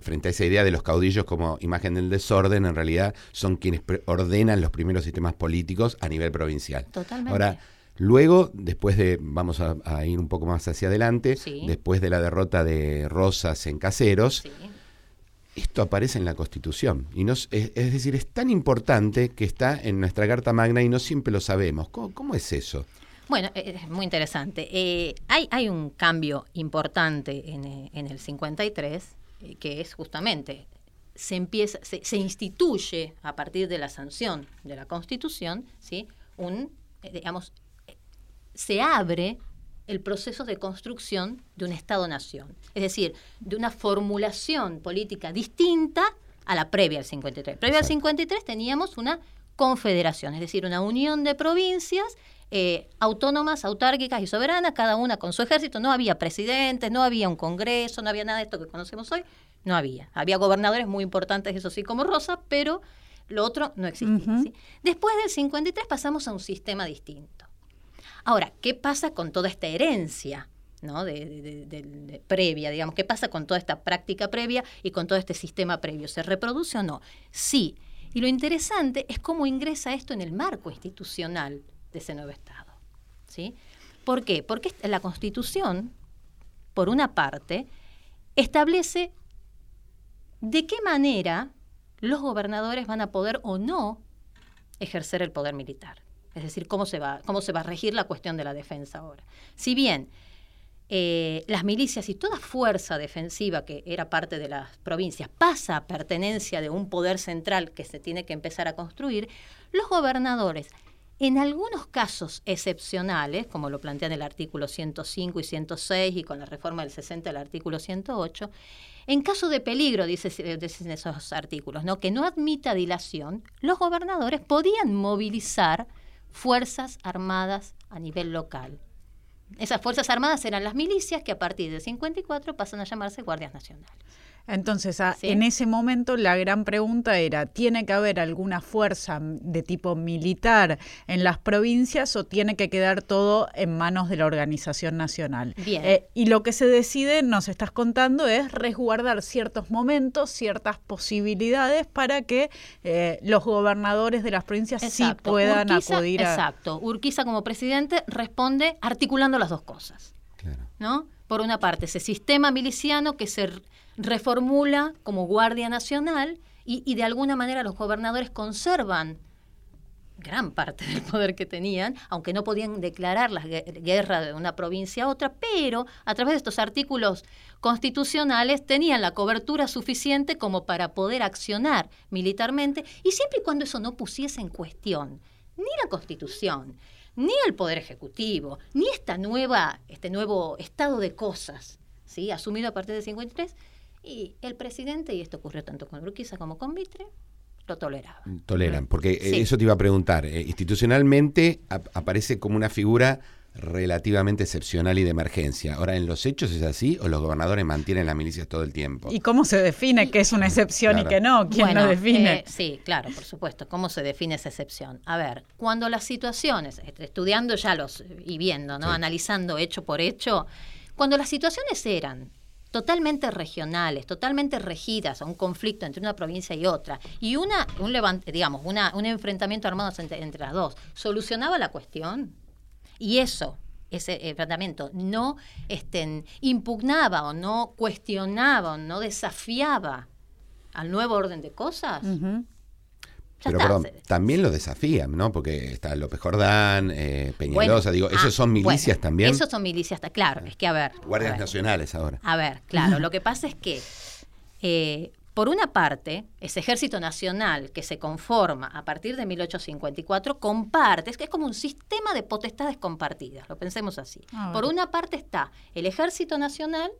frente a esa idea de los caudillos como imagen del desorden, en realidad son quienes ordenan los primeros sistemas políticos a nivel provincial. Totalmente. Ahora, luego, después de, vamos a, ir un poco más hacia adelante, después de la derrota de Rosas en Caseros, esto aparece en la Constitución. Y es, decir, es tan importante que está en nuestra Carta Magna y no siempre lo sabemos. cómo es eso? Bueno, eh, es muy interesante. Eh, hay, hay un cambio importante en, eh, el 53, que es justamente, se empieza, se, instituye a partir de la sanción de la Constitución, ¿sí? un, digamos, se abre el proceso de construcción de un Estado-nación. Es decir, de una formulación política distinta a la previa al 53. Previa al 53 teníamos una confederación, es decir, una unión de provincias eh, autónomas, autárquicas y soberanas, cada una con su ejército. No había presidentes, no había un congreso, no había nada de esto que conocemos hoy. No había. Había gobernadores muy importantes, eso sí, como Rosa, pero lo otro no existía. Después del 53 pasamos a un sistema distinto. Ahora, ¿qué pasa con toda esta herencia? ¿no? De, previa, digamos, ¿qué pasa con toda esta práctica previa y con todo este sistema previo? ¿Se reproduce o no? Sí. Y lo interesante es cómo ingresa esto en el marco institucional de ese nuevo Estado. ¿sí? ¿Por qué? Porque la Constitución, por una parte, establece de qué manera los gobernadores van a poder o no ejercer el poder militar. Es decir, cómo se va, cómo se va a regir la cuestión de la defensa ahora. Si bien eh, las milicias y toda fuerza defensiva que era parte de las provincias pasa a pertenencia de un poder central que se tiene que empezar a construir, los gobernadores en algunos casos excepcionales, como lo plantean el artículo 105 y 106 y con la reforma del 60 el artículo 108, en caso de peligro, dicen esos artículos, ¿no? que no admita dilación, los gobernadores podían movilizar fuerzas armadas a nivel local. Esas fuerzas armadas eran las milicias que a partir del 54 pasan a llamarse guardias nacionales. Entonces, ah, en ese momento la gran pregunta era, ¿tiene que haber alguna fuerza de tipo militar en las provincias o tiene que quedar todo en manos de la organización nacional? Bien. Eh, y lo que se decide, nos estás contando, es resguardar ciertos momentos, ciertas posibilidades para que eh, los gobernadores de las provincias sí puedan acudir a... Exacto. Urquiza como presidente responde articulando las dos cosas. Claro. ¿No? Por una parte, ese sistema miliciano que se reformula como Guardia Nacional y, de alguna manera los gobernadores conservan gran parte del poder que tenían, aunque no podían declarar la guerra de una provincia a otra, pero a través de estos artículos constitucionales tenían la cobertura suficiente como para poder accionar militarmente y siempre y cuando eso no pusiese en cuestión ni la Constitución, ni el Poder Ejecutivo, ni esta nueva, este nuevo estado de cosas, ¿sí? asumido a partir de 53, y el presidente, y esto ocurrió tanto con Urquiza como con Mitre, lo toleraban. Toleran, porque eh, eso te iba a preguntar. Eh, institucionalmente aparece como una figura relativamente excepcional y de emergencia. Ahora, ¿en los hechos es así o los gobernadores mantienen las milicias todo el tiempo? ¿Y cómo se define qué es una excepción y qué no? ¿Quién lo define? Eh, sí, claro, por supuesto. ¿Cómo se define esa excepción? A ver, cuando las situaciones, estudiando ya los y viendo, ¿no? Analizando hecho por hecho, cuando las situaciones eran totalmente regionales, totalmente regidas a un conflicto entre una provincia y otra, y una, un levante, digamos, una, un enfrentamiento armado entre, las dos, solucionaba la cuestión. Y eso, ese enfrentamiento, no este, impugnaba o no cuestionaba o no desafiaba al nuevo orden de cosas, pero perdón, también lo desafían, ¿no? Porque está López Jordán, eh, Peñalosa, digo, esos ah, son milicias también. Esos son milicias, claro, es que a ver. Guardias nacionales ahora. A ver, claro, lo que pasa es que, eh, por una parte, ese ejército nacional que se conforma a partir de 1854 comparte, es que es como un sistema de potestades compartidas, lo pensemos así. Ah, por una parte está el ejército nacional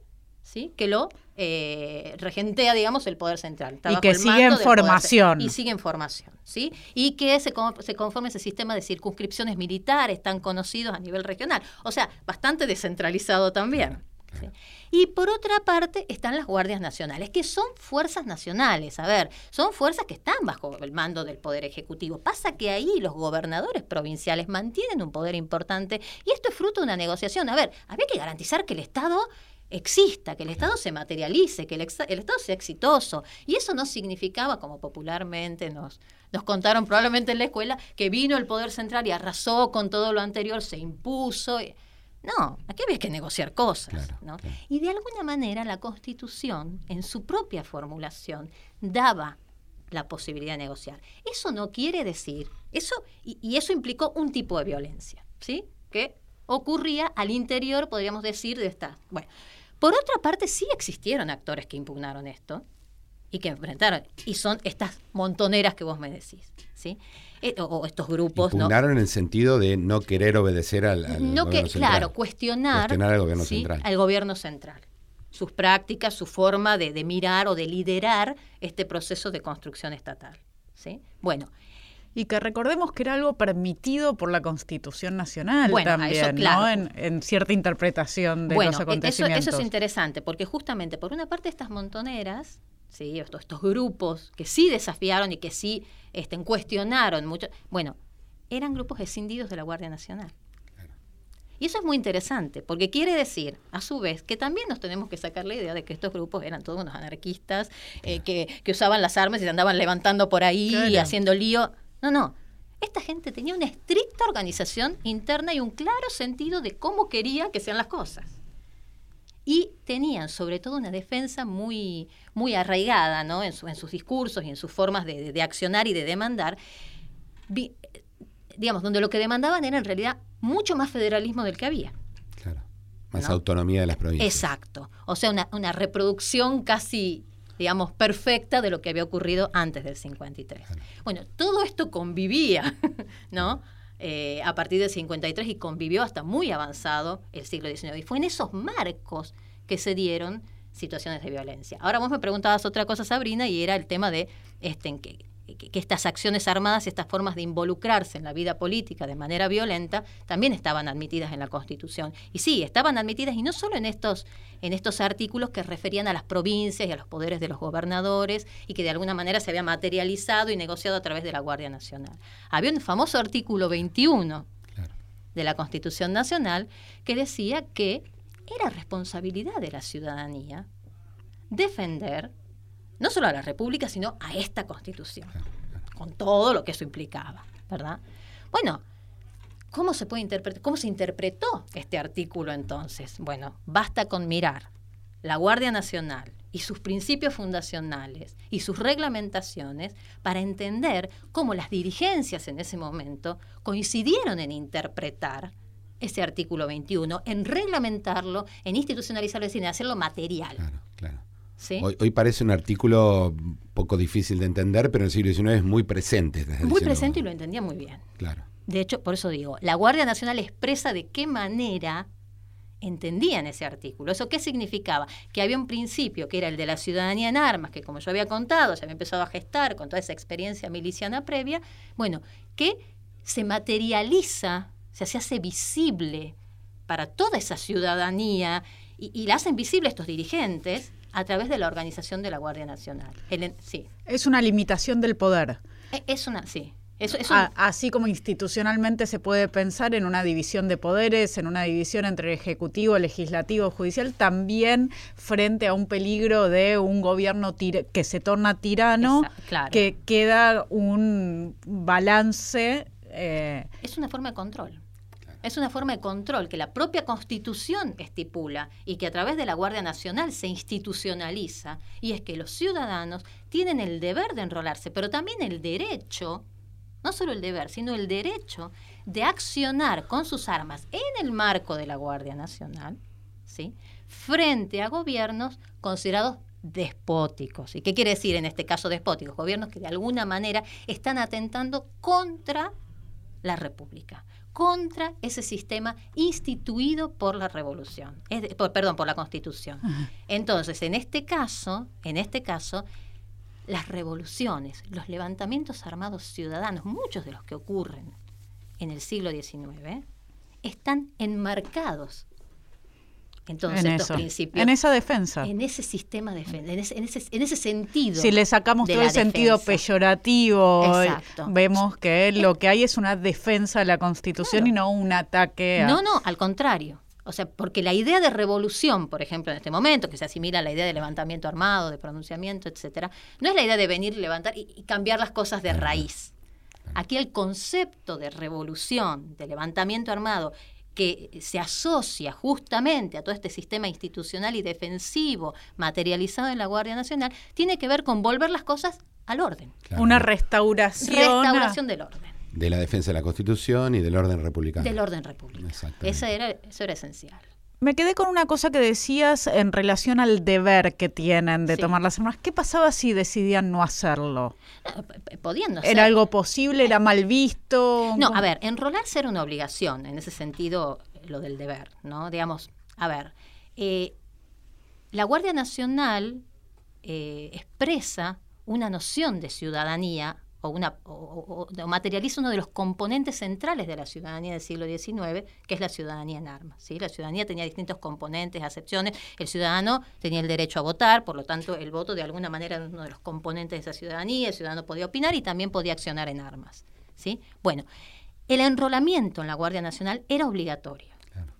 ¿sí? que lo eh, regentea, digamos, el poder central. y que sigue en formación. Y sigue en formación, ¿sí? Y que se, se conforme ese sistema de circunscripciones militares tan conocidos a nivel regional. O sea, bastante descentralizado también. Y por otra parte están las guardias nacionales, que son fuerzas nacionales. A ver, son fuerzas que están bajo el mando del Poder Ejecutivo. Pasa que ahí los gobernadores provinciales mantienen un poder importante y esto es fruto de una negociación. A ver, había que garantizar que el Estado exista, que el Estado se materialice, que el, el, Estado sea exitoso. Y eso no significaba, como popularmente nos, nos contaron probablemente en la escuela, que vino el Poder Central y arrasó con todo lo anterior, se impuso. No, aquí había que negociar cosas. ¿no? Y de alguna manera la Constitución, en su propia formulación, daba la posibilidad de negociar. Eso no quiere decir, eso, y, y eso implicó un tipo de violencia, ¿sí? Que ocurría al interior, podríamos decir, de esta. Bueno, por otra parte, sí existieron actores que impugnaron esto y que enfrentaron, y son estas montoneras que vos me decís, ¿sí? Eh, o, estos grupos. Impugnaron en el sentido de no querer obedecer al, no que, Claro, cuestionar, al gobierno central. Al gobierno central. Sus prácticas, su forma de, de mirar o de liderar este proceso de construcción estatal. ¿sí? Bueno, y que recordemos que era algo permitido por la Constitución Nacional también, ¿no? En, cierta interpretación de los acontecimientos. Eso, eso es interesante, porque justamente por una parte estas montoneras, ¿sí? estos, estos grupos que sí desafiaron y que sí este, cuestionaron mucho, bueno, eran grupos escindidos de la Guardia Nacional. Y eso es muy interesante, porque quiere decir, a su vez, que también nos tenemos que sacar la idea de que estos grupos eran todos unos anarquistas eh, que, que, usaban las armas y se andaban levantando por ahí y haciendo lío. No, no. Esta gente tenía una estricta organización interna y un claro sentido de cómo quería que sean las cosas. Y tenían sobre todo una defensa muy, muy arraigada ¿no? en, sus discursos y en sus formas de, accionar y de demandar, digamos, donde lo que demandaban era en realidad mucho más federalismo del que había. Claro, más autonomía de las provincias. Exacto, o sea, una, una reproducción casi digamos, perfecta de lo que había ocurrido antes del 53. Bueno, todo esto convivía, ¿no? Eh, a partir del 53 y convivió hasta muy avanzado el siglo XIX. Y fue en esos marcos que se dieron situaciones de violencia. Ahora vos me preguntabas otra cosa, Sabrina, y era el tema de este, en que que, estas acciones armadas y estas formas de involucrarse en la vida política de manera violenta también estaban admitidas en la Constitución. Y sí, estaban admitidas y no solo en estos, en estos artículos que referían a las provincias y a los poderes de los gobernadores y que de alguna manera se había materializado y negociado a través de la Guardia Nacional. Había un famoso artículo 21 de la Constitución Nacional que decía que era responsabilidad de la ciudadanía defender no solo a la República, sino a esta Constitución, con todo lo que eso implicaba, ¿verdad? Bueno, ¿cómo se puede interpretar? ¿Cómo se interpretó este artículo entonces? Bueno, basta con mirar la Guardia Nacional y sus principios fundacionales y sus reglamentaciones para entender cómo las dirigencias en ese momento coincidieron en interpretar ese artículo 21, en reglamentarlo, en institucionalizarlo, en hacerlo material. Claro, claro. Hoy, parece un artículo poco difícil de entender, pero en el siglo XIX es muy presente. muy presente y lo entendía muy bien. Claro. De hecho, por eso digo, la Guardia Nacional expresa de qué manera entendían ese artículo. ¿Eso qué significaba? Que había un principio que era el de la ciudadanía en armas, que como yo había contado, se había empezado a gestar con toda esa experiencia miliciana previa, bueno, que se materializa, se hace visible para toda esa ciudadanía y, y la hacen visible estos dirigentes a través de la organización de la Guardia Nacional. sí. Es una limitación del poder. E, es una, sí. así como institucionalmente se puede pensar en una división de poderes, en una división entre ejecutivo, legislativo, judicial, también frente a un peligro de un gobierno que se torna tirano, que queda un balance. Eh, es una forma de control es una forma de control que la propia Constitución estipula y que a través de la Guardia Nacional se institucionaliza, y es que los ciudadanos tienen el deber de enrolarse, pero también el derecho, no solo el deber, sino el derecho de accionar con sus armas en el marco de la Guardia Nacional, ¿sí? frente a gobiernos considerados despóticos. ¿Y qué quiere decir en este caso despóticos? Gobiernos que de alguna manera están atentando contra la República, contra ese sistema instituido por la revolución, perdón, por la constitución. Entonces, en este caso, en este caso, las revoluciones, los levantamientos armados ciudadanos, muchos de los que ocurren en el siglo XIX, están enmarcados en todos En estos eso, principios. en esa defensa. En ese sistema de defensa, en ese, en ese, en ese sentido. Si le sacamos todo el sentido defensa. peyorativo, eh, Exacto. vemos que lo que hay es una defensa de la Constitución Claro. y no un ataque a... No, no, al contrario. O sea, porque la idea de revolución, por ejemplo, en este momento, que se asimila a la idea de levantamiento armado, de pronunciamiento, etcétera, no es la idea de venir, levantar y, y cambiar las cosas de raíz. Aquí el concepto de revolución, de levantamiento armado, que se asocia justamente a todo este sistema institucional y defensivo materializado en la Guardia Nacional, tiene que ver con volver las cosas al orden. Claro, Una restauración. a- Restauración del orden. de la defensa de la Constitución y del orden republicano. Del orden republicano. Exactamente. Esa era, eso era esencial. Me quedé con una cosa que decías en relación al deber que tienen de Sí. tomar las armas. ¿Qué pasaba si decidían no hacerlo? No, p- podían no. ¿Era algo posible? ¿Era mal visto? No, a ver, enrolarse era una obligación, en ese sentido, lo del deber, ¿no? Digamos, a ver, eh, la Guardia Nacional eh, expresa una noción de ciudadanía o, una, o- o- o materializa uno de los componentes centrales de la ciudadanía del siglo XIX, que es la ciudadanía en armas. ¿sí? La ciudadanía tenía distintos componentes, acepciones. El ciudadano tenía el derecho a votar, por lo tanto, el voto de alguna manera era uno de los componentes de esa ciudadanía. El ciudadano podía opinar y también podía accionar en armas. ¿sí? Bueno, el enrolamiento en la Guardia Nacional era obligatorio. Claro.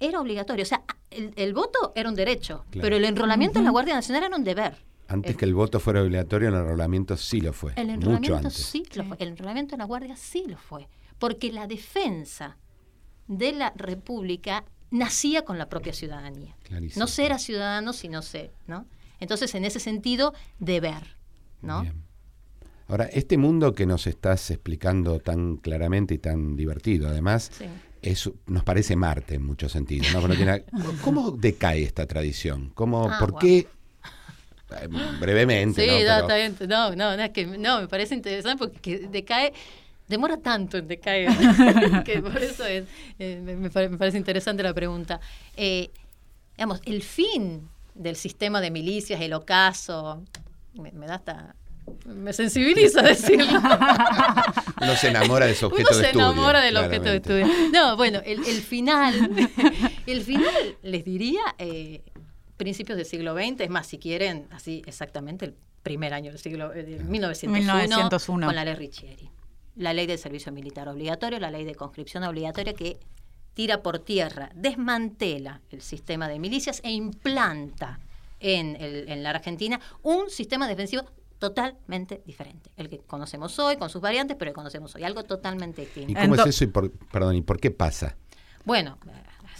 Era obligatorio. O sea, el, el voto era un derecho, Claro. pero el enrolamiento en la Guardia Nacional era un deber. Antes El- que el voto fuera obligatorio, el enrolamiento sí lo fue. El mucho antes. sí lo Sí. fue. El enrolamiento en la Guardia sí lo fue. Porque la defensa de la República nacía con la propia ciudadanía. Clarísimo. No ser a ciudadano, sino ser, ¿no? Entonces, en ese sentido, deber, ¿no? Bien. Ahora, este mundo que nos estás explicando tan claramente y tan divertido, además, Sí. es, nos parece Marte en muchos sentidos. ¿Cómo decae esta tradición? ¿Cómo, Ah, ¿Por wow. qué? Brevemente, Sí, ¿no? Pero- está bien. No, no, no, es que no, me parece interesante porque decae, demora tanto en decaer, que por eso es, eh, me, me pare- me parece interesante la pregunta. Eh, digamos, el fin del sistema de milicias, el ocaso, me, me da hasta... Me sensibiliza decirlo. Uno se enamora de su objeto Uno de se estudio. enamora del objeto de estudio. No, bueno, el, el final, el final, les diría, eh, principios del siglo XX, es más, si quieren, así exactamente el primer año del siglo, eh, de 1901, 1901. con la ley Riccieri. La ley del servicio militar obligatorio, la ley de conscripción obligatoria que tira por tierra, desmantela el sistema de milicias e implanta en, el- en la Argentina un sistema defensivo totalmente diferente. El que conocemos hoy, con sus variantes, pero el que conocemos hoy, algo totalmente ¿Y distinto. cómo Ento- es eso? Y por, perdón, ¿y por qué pasa? Bueno,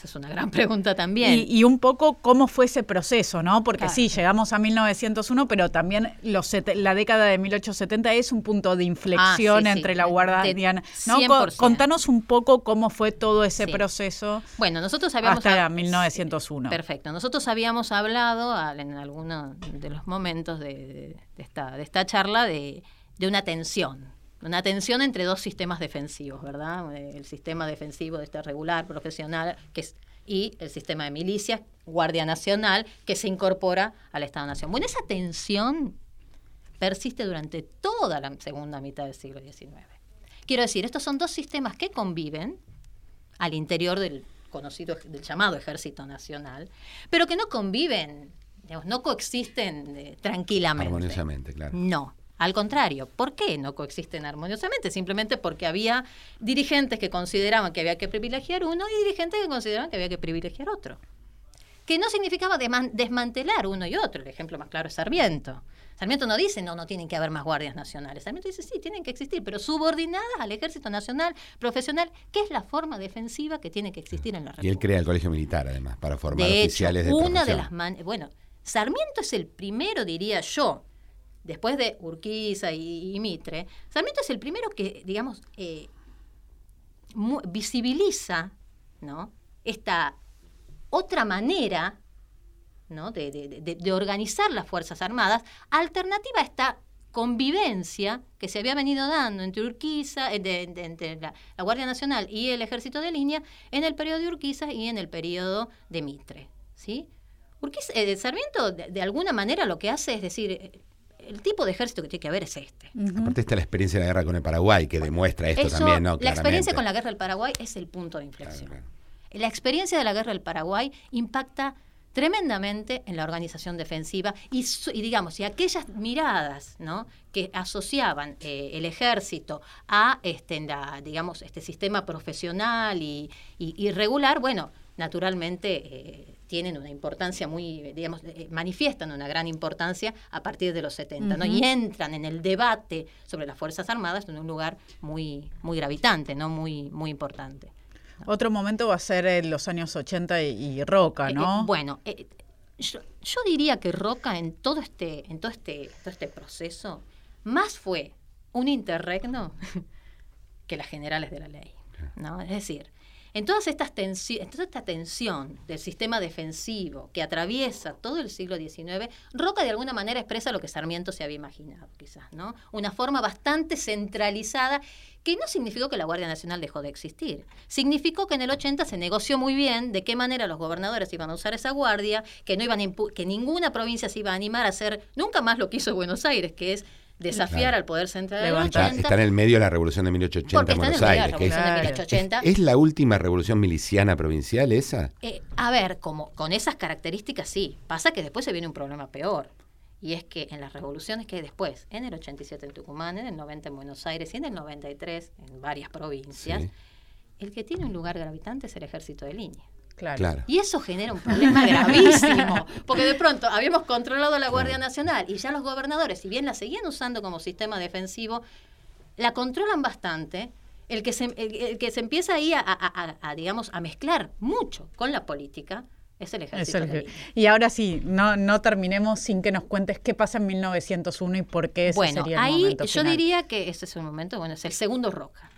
esa es una gran pregunta también. Y, y un poco cómo fue ese proceso, ¿no? Porque Claro. sí, llegamos a 1901, pero también los la década de 1870 es un punto de inflexión Ah, sí, sí. entre la De- guardiana. ¿no? Co- 100%. Contanos un poco cómo fue todo ese Sí. proceso Bueno, nosotros habíamos... hasta hab- 1901. Perfecto. Nosotros habíamos hablado en alguno de los momentos de, de- de esta, de esta charla de, de una tensión. Una tensión entre dos sistemas defensivos, ¿verdad? Eh, El sistema defensivo de este regular, profesional, que es, y el sistema de milicias, Guardia Nacional, que se incorpora al Estado-Nación. Bueno, esa tensión persiste durante toda la segunda mitad del siglo XIX. Quiero decir, estos son dos sistemas que conviven al interior del conocido, del llamado Ejército Nacional, pero que no conviven, digamos, no coexisten eh, tranquilamente. Armoniosamente, claro. No, al contrario. ¿Por qué no coexisten armoniosamente? Simplemente porque había dirigentes que consideraban que había que privilegiar uno y dirigentes que consideraban que había que privilegiar otro. Que no significaba desmantelar uno y otro. El ejemplo más claro es Sarmiento. Sarmiento no dice, no, no tienen que haber más guardias nacionales. Sarmiento dice, sí, tienen que existir, pero subordinadas al ejército nacional profesional, que es la forma defensiva que tiene que existir en la Y él República. crea el colegio militar, además, para formar De hecho, oficiales de una de las man- bueno, Sarmiento es el primero, diría yo, después de Urquiza y, Mitre, Sarmiento es el primero que, digamos, eh, visibiliza, ¿no? Esta otra manera, ¿no? de, organizar las Fuerzas Armadas, alternativa a esta convivencia que se había venido dando entre Urquiza, eh, entre la, la Guardia Nacional y el Ejército de Línea en el periodo de Urquiza y en el periodo de Mitre. ¿sí? Urquiza, eh, Sarmiento, de, de alguna manera, lo que hace es decir, eh, el tipo de ejército que tiene que haber es este. Ujú. Aparte está la experiencia de la guerra con el Paraguay, que demuestra esto Eso, también, ¿no? la experiencia con la guerra del Paraguay es el punto de inflexión. claro. la experiencia de la guerra del Paraguay impacta tremendamente en la organización defensiva y, digamos, y aquellas miradas ¿no? que asociaban eh, el ejército a este, digamos, este sistema profesional y, y, regular, bueno, naturalmente eh, tienen una importancia muy, digamos, eh, manifiestan una gran importancia a partir de los 70, ¿no? Y entran en el debate sobre las Fuerzas Armadas en un lugar muy, muy gravitante, ¿no? Muy, muy importante. Otro momento va a ser en los años 80 y, Roca, eh, ¿no? Eh, bueno, eh, yo, diría que Roca en todo este, en todo este, todo este proceso, más fue un interregno que las generales de la ley. ¿no? Es decir, en, todas estas en toda esta tensión del sistema defensivo que atraviesa todo el siglo XIX, Roca de alguna manera expresa lo que Sarmiento se había imaginado, quizás, ¿no? Una forma bastante centralizada que no significó que la Guardia Nacional dejó de existir. Significó que en el 80 se negoció muy bien de qué manera los gobernadores iban a usar esa guardia, que no iban que ninguna provincia se iba a animar a hacer nunca más lo que hizo Buenos Aires, que es desafiar al poder central de los 80. Está, en el medio de la revolución de 1880 en Buenos Aires. es, la última revolución miliciana provincial esa? Eh, a ver, como con esas características sí. Pasa que después se viene un problema peor. Y es que en las revoluciones que hay después, en el 87 en Tucumán, en el 90 en Buenos Aires y en el 93 en varias provincias, el que tiene un lugar gravitante es el ejército de línea. Claro. Y eso genera un problema gravísimo, porque de pronto habíamos controlado la Guardia Nacional y ya los gobernadores, si bien la seguían usando como sistema defensivo, la controlan bastante. El que se, que se empieza ahí a, digamos, a mezclar mucho con la política, es el ejército. y ahora sí, no, no terminemos sin que nos cuentes qué pasa en 1901 y por qué ese bueno, sería el ahí yo diría que ese es un momento, bueno, es el segundo Roca.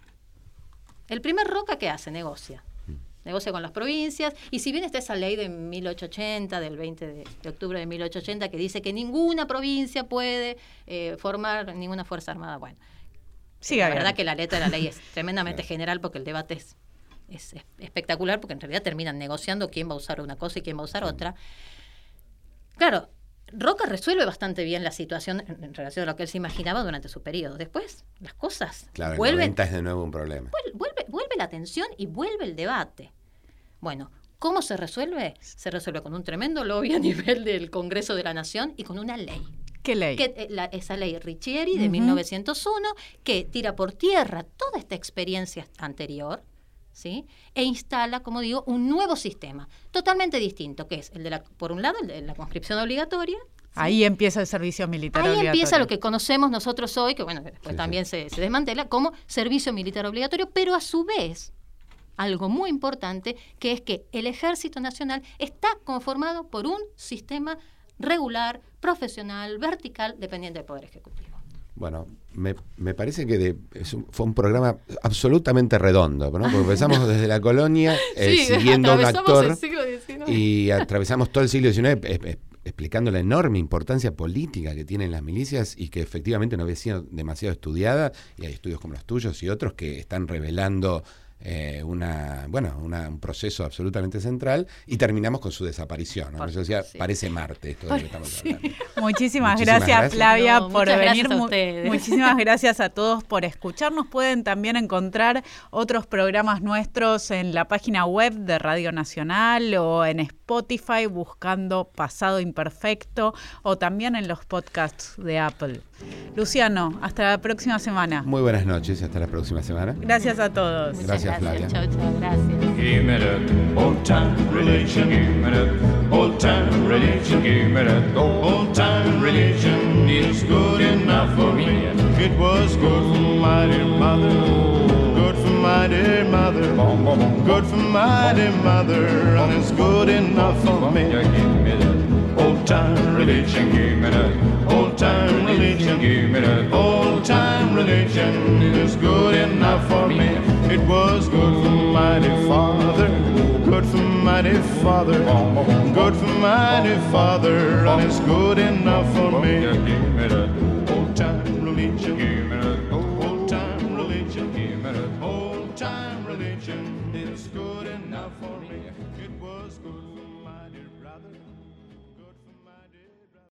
El primer Roca, ¿qué hace? Negocia negocia con las provincias, y si bien está esa ley de 1880, del 20 de, octubre de 1880, que dice que ninguna provincia puede eh, formar ninguna fuerza armada, bueno, sí, la verdad que la letra de la ley es tremendamente general porque el debate es, es, espectacular, porque en realidad terminan negociando quién va a usar una cosa y quién va a usar otra. Claro, Roca resuelve bastante bien la situación en, relación a lo que él se imaginaba durante su periodo. Después, las cosas claro, vuelven. es de nuevo un problema. Vuelve, vuelve la tensión y vuelve el debate. Bueno, ¿cómo se resuelve? Se resuelve con un tremendo lobby a nivel del Congreso de la Nación y con una ley. ¿Qué ley? Eh, esa ley Riccieri de 1901 que tira por tierra toda esta experiencia anterior. ¿Sí? e instala, como digo, un nuevo sistema, totalmente distinto, que es el de la, por un lado, el de la conscripción obligatoria, Ahí empieza el servicio militar Ahí empieza lo que conocemos nosotros hoy, que bueno, después también Se, se, desmantela, como servicio militar obligatorio, pero a su vez algo muy importante, que es que el Ejército Nacional está conformado por un sistema regular, profesional, vertical, dependiente del Poder Ejecutivo. Bueno, me, parece que fue un programa absolutamente redondo, ¿no? porque empezamos desde la colonia eh, siguiendo a un actor y atravesamos todo el siglo XIX explicando la enorme importancia política que tienen las milicias y que efectivamente no había sido demasiado estudiada y hay estudios como los tuyos y otros que están revelando eh, una, bueno, un proceso absolutamente central y terminamos con su desaparición. decía, parece Marte esto de que estamos hablando. Muchísimas, gracias, Flavia por venir. muchísimas gracias a todos por escucharnos. Pueden también encontrar otros programas nuestros en la página web de Radio Nacional o en Spotify buscando Pasado Imperfecto o también en los podcasts de Apple. Luciano, hasta la próxima semana. Muy buenas noches, hasta la próxima semana. Gracias a todos. gracias, Flavia. Chao, chao, gracias. Give me that old time religion, give me that old time religion, give me that old time religion. It's good enough for me. It was good for my dear mother, good for my dear mother, good for my dear mother, and it's good enough for me. Give me that old time religion, give me that old time religion, give me that old time religion. It is good enough for me. It was good for mighty father, good for mighty father, good for mighty father, and it's good enough for me.